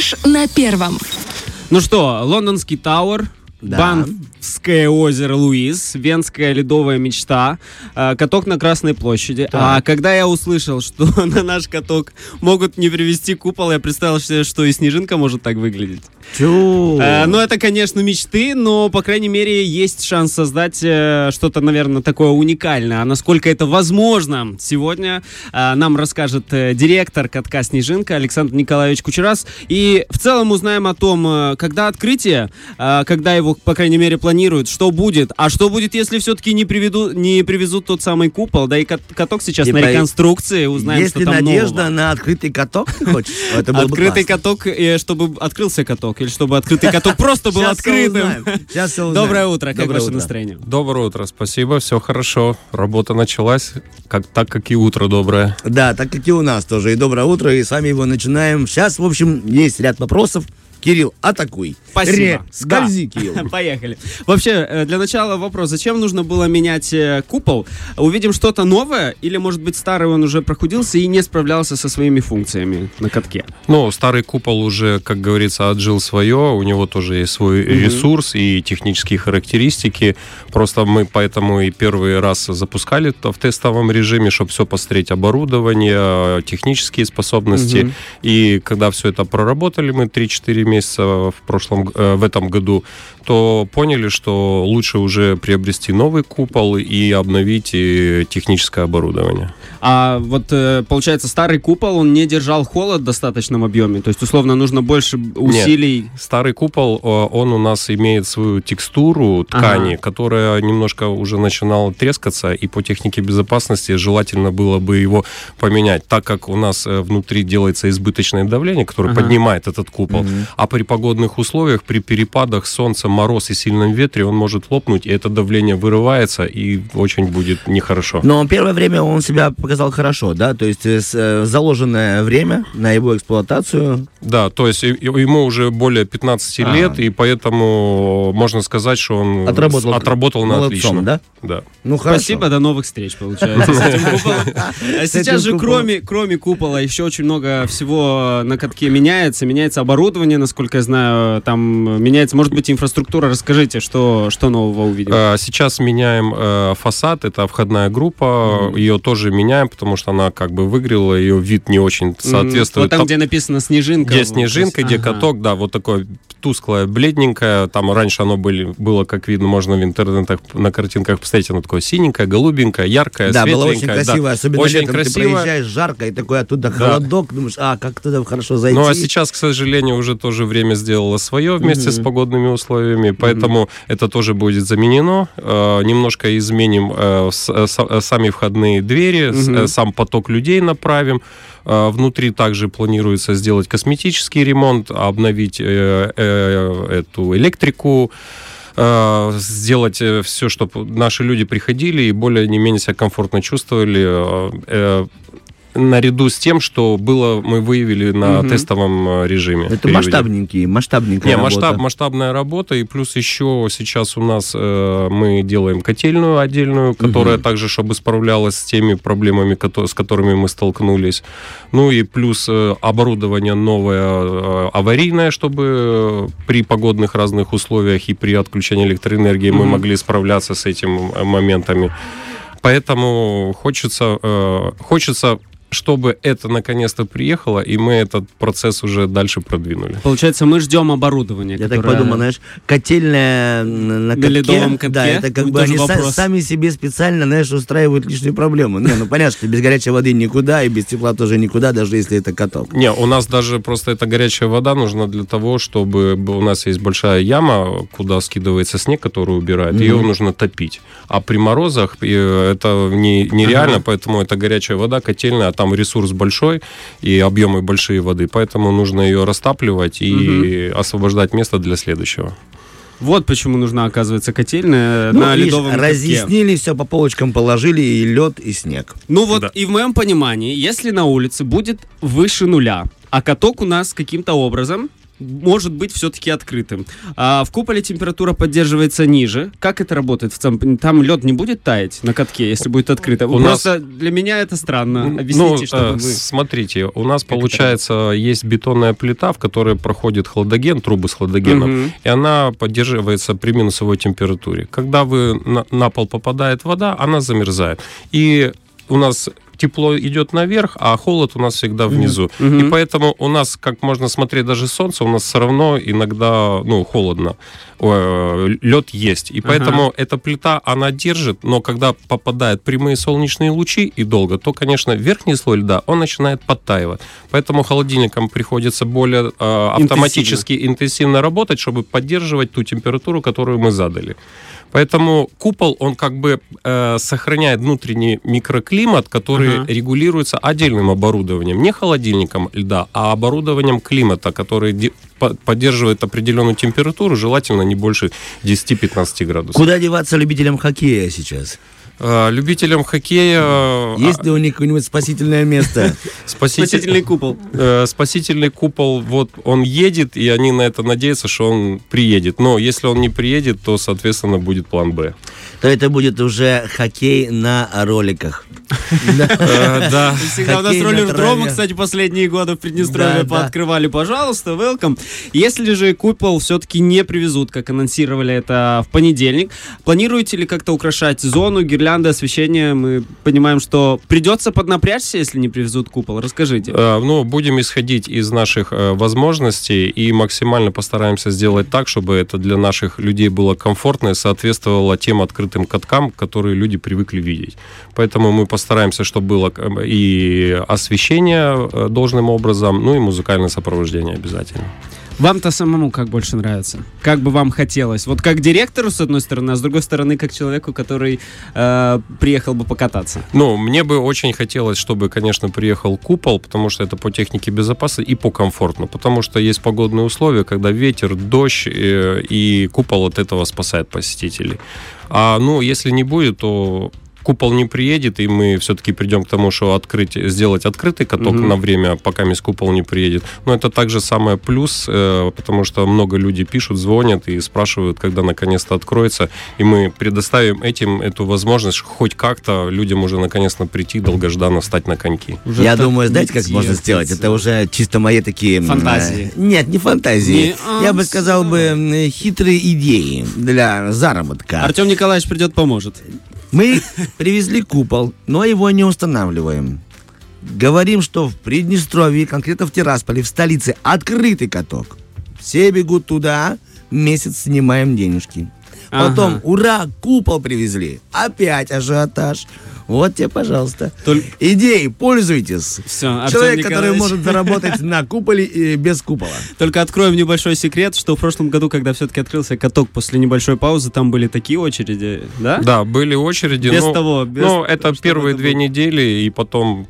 Фреш на первом. Ну что, лондонский Тауэр, Да. Банфское озеро Луис, Венская ледовая мечта, э, каток на Красной площади. А когда я услышал, что на наш каток могут не привезти купол, я представил себе, что и снежинка может так выглядеть. Чу. Э, ну, это, конечно, мечты, но, по крайней мере, есть шанс создать э, что-то, наверное, такое уникальное. А насколько это возможно, сегодня нам расскажет директор катка «Снежинка» Александр Николаевич Кучерас. И в целом узнаем о том, когда открытие, когда его, по крайней мере, планируют, что будет. А что будет, если все-таки не, приведу, не привезут тот самый купол? Да и кат- каток сейчас И на по- реконструкции, узнаем, Есть что ли там надежда нового. на открытый каток, хочешь? Это было бы Открытый классно. каток, э, чтобы открылся каток, или чтобы открытый каток просто был открытым. Сейчас. Доброе утро, как ваше настроение? Доброе утро, спасибо, все хорошо. Работа началась, как, так как и утро доброе. Да, так как и у нас тоже. И доброе утро, и сами его начинаем. Сейчас, в общем, есть ряд вопросов. Кирилл, атакуй. Спасибо. Ре, скользи, Да. Кирилл. Поехали. Вообще, э, для начала вопрос, зачем нужно было менять э, купол? Увидим что-то новое, или, может быть, старый он уже прохудился и не справлялся со своими функциями на катке? Ну, старый купол уже, как говорится, отжил свое, у него тоже есть свой ресурс и технические характеристики. Просто мы поэтому и первый раз запускали это в тестовом режиме, чтобы все посмотреть оборудование, технические способности. Мгм. И когда все это проработали, мы 3-4 месяца в прошлом, э, в этом году, то поняли, что лучше уже приобрести новый купол и обновить э, техническое оборудование. А вот, э, получается, старый купол, он не держал холод в достаточном объеме? То есть, условно, нужно больше усилий? Старый купол, э, он у нас имеет свою текстуру ткани, Ага. которая немножко уже начинала трескаться, и по технике безопасности желательно было бы его поменять, так как у нас внутри делается избыточное давление, которое Ага. поднимает этот купол, а при погодных условиях, при перепадах солнца, мороз и сильном ветре, он может лопнуть, и это давление вырывается, и очень будет нехорошо. Но первое время он себя показал хорошо, да? То есть э, э, заложенное время на его эксплуатацию. Да, то есть ему уже более 15 А. лет, и поэтому можно сказать, что он Отработал. отработал на Молодцом, отлично. да? Да. Ну, хорошо. Спасибо, до новых встреч, получается. А Сейчас же, кроме, кроме купола, еще очень много всего на катке меняется. Меняется оборудование, насколько я знаю, там меняется, может быть, инфраструктура. Расскажите, что, что нового увидели? Э, Сейчас меняем э, фасад, это входная группа, ее тоже меняем, потому что она как бы выгрела, ее вид не очень соответствует. Вот там, Там- где написано снежинка. где снежинка, где Ага. каток, да, вот такое тусклое, бледненькое. Там раньше оно были, было, как видно, можно в интернетах на картинках посмотреть, оно такое синенькое, голубенькое, яркое, Да, было очень светленькое, да. красиво, особенно очень летом красиво. ты проезжаешь жарко, и такой оттуда холодок, думаешь, а, как туда хорошо зайти. Ну а сейчас, к сожалению, уже тоже время сделало свое вместе с погодными условиями, поэтому это тоже будет заменено. Э, немножко изменим э, с- э, са- э, сами входные двери, с- Мгм. э, сам поток людей направим. Внутри также планируется сделать косметический ремонт, обновить э, э, эту электрику э, сделать все, чтобы наши люди приходили и более не менее себя комфортно чувствовали. Наряду с тем, что было, мы выявили на Мгм. тестовом э, режиме. Это периоде. масштабненький, масштабненькая Не, работа. масштаб, масштабная работа, и плюс еще сейчас у нас э, мы делаем котельную отдельную, которая также, чтобы справлялась с теми проблемами, с которыми мы столкнулись. Ну и плюс э, оборудование новое э, аварийное, чтобы э, при погодных разных условиях и при отключении электроэнергии мы Мгм. могли справляться с этими э, моментами. Поэтому хочется, э, хочется чтобы это наконец-то приехало, и мы этот процесс уже дальше продвинули. Получается, мы ждем оборудования. Я так которое- подумал, знаешь, котельная на на На катке, ледовом катке? Да, это как Ну, бы они са- сами себе специально, знаешь, устраивают лишние проблемы. Не, ну понятно, что без горячей воды никуда, и без тепла тоже никуда, даже если это каток. Не, у нас даже просто эта горячая вода нужна для того, чтобы у нас есть большая яма, куда скидывается снег, который убирает, ее нужно топить. А при морозах э, это не, нереально, поэтому это горячая вода, котельная, а там ресурс большой и объемы большие воды, поэтому нужно ее растапливать и освобождать место для следующего. Вот почему нужна, оказывается, котельная Ну, на видишь, ледовом катке. разъяснили, все по полочкам положили, и лед, и снег. Ну вот, Да. и в моем понимании, если на улице будет выше нуля, а каток у нас каким-то образом может быть все-таки открытым. А в куполе температура поддерживается ниже. Как это работает? Там лед не будет таять на катке, если будет открыто? У Просто для меня это странно. Объясните, ну, чтобы э, мы... Смотрите, у нас Как это получается есть бетонная плита, в которой проходит хладоген, трубы с хладогеном, Мгм. и она поддерживается при минусовой температуре. Когда вы на, на пол попадает вода, она замерзает. И у нас тепло идет наверх, а холод у нас всегда внизу. Мгм. И поэтому у нас, как можно смотреть даже солнце, у нас все равно иногда ну, холодно. Лед есть. И поэтому эта плита, она держит, но когда попадают прямые солнечные лучи и долго, то, конечно, верхний слой льда, он начинает подтаивать. Поэтому холодильникам приходится более э, автоматически интенсивно работать, чтобы поддерживать ту температуру, которую мы задали. Поэтому купол, он как бы э, сохраняет внутренний микроклимат, который Ага. регулируется отдельным оборудованием. Не холодильником льда, а оборудованием климата, который де- по- поддерживает определенную температуру, желательно не больше 10-15 градусов. Куда деваться любителям хоккея сейчас? Э, любителям хоккея... э, Есть ли у них какое-нибудь спасительное место? спаситель- Спасительный купол. э, спасительный купол, вот он едет, и они на это надеются, что он приедет. Но если он не приедет, то, соответственно, будет план Б. То это будет уже хоккей на роликах. Э, Да. Всегда у нас роллер-дромы, траве. кстати, последние годы в Приднестровье пооткрывали. Пожалуйста, welcome. Если же купол все-таки не привезут, как анонсировали это в понедельник, планируете ли как-то украшать зону, гирлянды, освещение? Мы понимаем, что придется поднапрячься, если не привезут купол. Расскажите. Э, Ну, будем исходить из наших э, возможностей и максимально постараемся сделать так, чтобы это для наших людей было комфортно и соответствовало тем открытым каткам, которые люди привыкли видеть. Поэтому мы постараемся, чтобы было э, и освещение э, должным образом, ну и музыкальное сопровождение обязательно. Вам-то самому как больше нравится? Как бы вам хотелось? Вот как директору, с одной стороны, а с другой стороны, как человеку, который э, приехал бы покататься. Ну, мне бы очень хотелось, чтобы, конечно, приехал купол, потому что это по технике безопасности и по комфортно, потому что есть погодные условия, когда ветер, дождь, э, и купол от этого спасает посетителей. А, ну, если не будет, то купол не приедет, и мы все-таки придем к тому, что открыть, сделать открытый каток Мгм. на время, пока мисс купол не приедет. Но это также самое плюс, э, потому что много людей пишут, звонят и спрашивают, когда наконец-то откроется, и мы предоставим этим эту возможность хоть как-то людям уже наконец-то прийти, долгожданно встать на коньки. Уже Я думаю, знаете, как можно сделать? Это уже чисто мои такие... Фантазии. э, Нет, не фантазии. Не- Я бы сказал бы м, хитрые идеи для заработка. Артем Николаевич придет, поможет. Мы привезли купол, но его не устанавливаем. Говорим, что в Приднестровье, конкретно в Тирасполе, в столице, открытый каток. Все бегут туда, месяц снимаем денежки. Потом, Ага. ура, купол привезли. Опять ажиотаж. Вот тебе, пожалуйста. Толь- Идеи, пользуйтесь. Все, Артем Человек, который Николаевич. может заработать на куполе и без купола. Только откроем небольшой секрет, что в прошлом году, когда все-таки открылся каток после небольшой паузы, там были такие очереди, да? Да, были очереди. Без но- того, без ну, того, это чтобы первые это две было. недели, и потом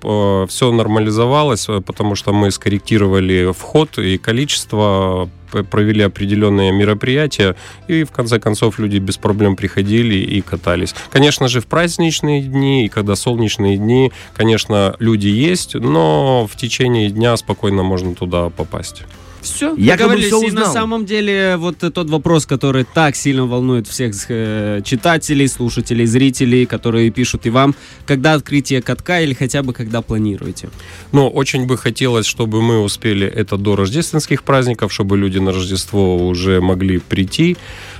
все нормализовалось, э, потому что мы скорректировали вход и количество, провели определенные мероприятия, и в конце концов люди без проблем приходили и катались. Конечно же, в праздничные дни, и когда солнечные дни, конечно, люди есть, но в течение дня спокойно можно туда попасть. Все, Я как бы договорились. всё И на узнал. самом деле вот тот вопрос, который так сильно волнует всех э, читателей, слушателей, зрителей, которые пишут и вам, когда открытие катка или хотя бы когда планируете? Но очень бы хотелось, чтобы мы успели это до рождественских праздников, чтобы люди на Рождество уже могли прийти.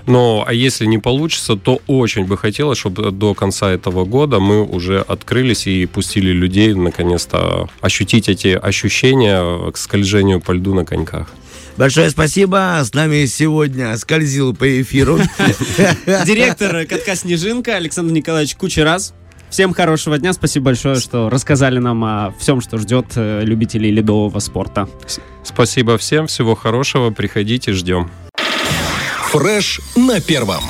Но а если не получится, то очень бы хотелось, чтобы до конца этого года мы уже открылись и пустили людей наконец-то ощутить эти ощущения к скольжению по льду на коньках. Большое спасибо. С нами сегодня скользил по эфиру. Директор катка «Снежинка» Александр Николаевич Кучераз. Всем хорошего дня. Спасибо большое, что рассказали нам о всем, что ждет э, любителей ледового спорта. Спасибо всем, всего хорошего, приходите, ждем. Фреш на первом.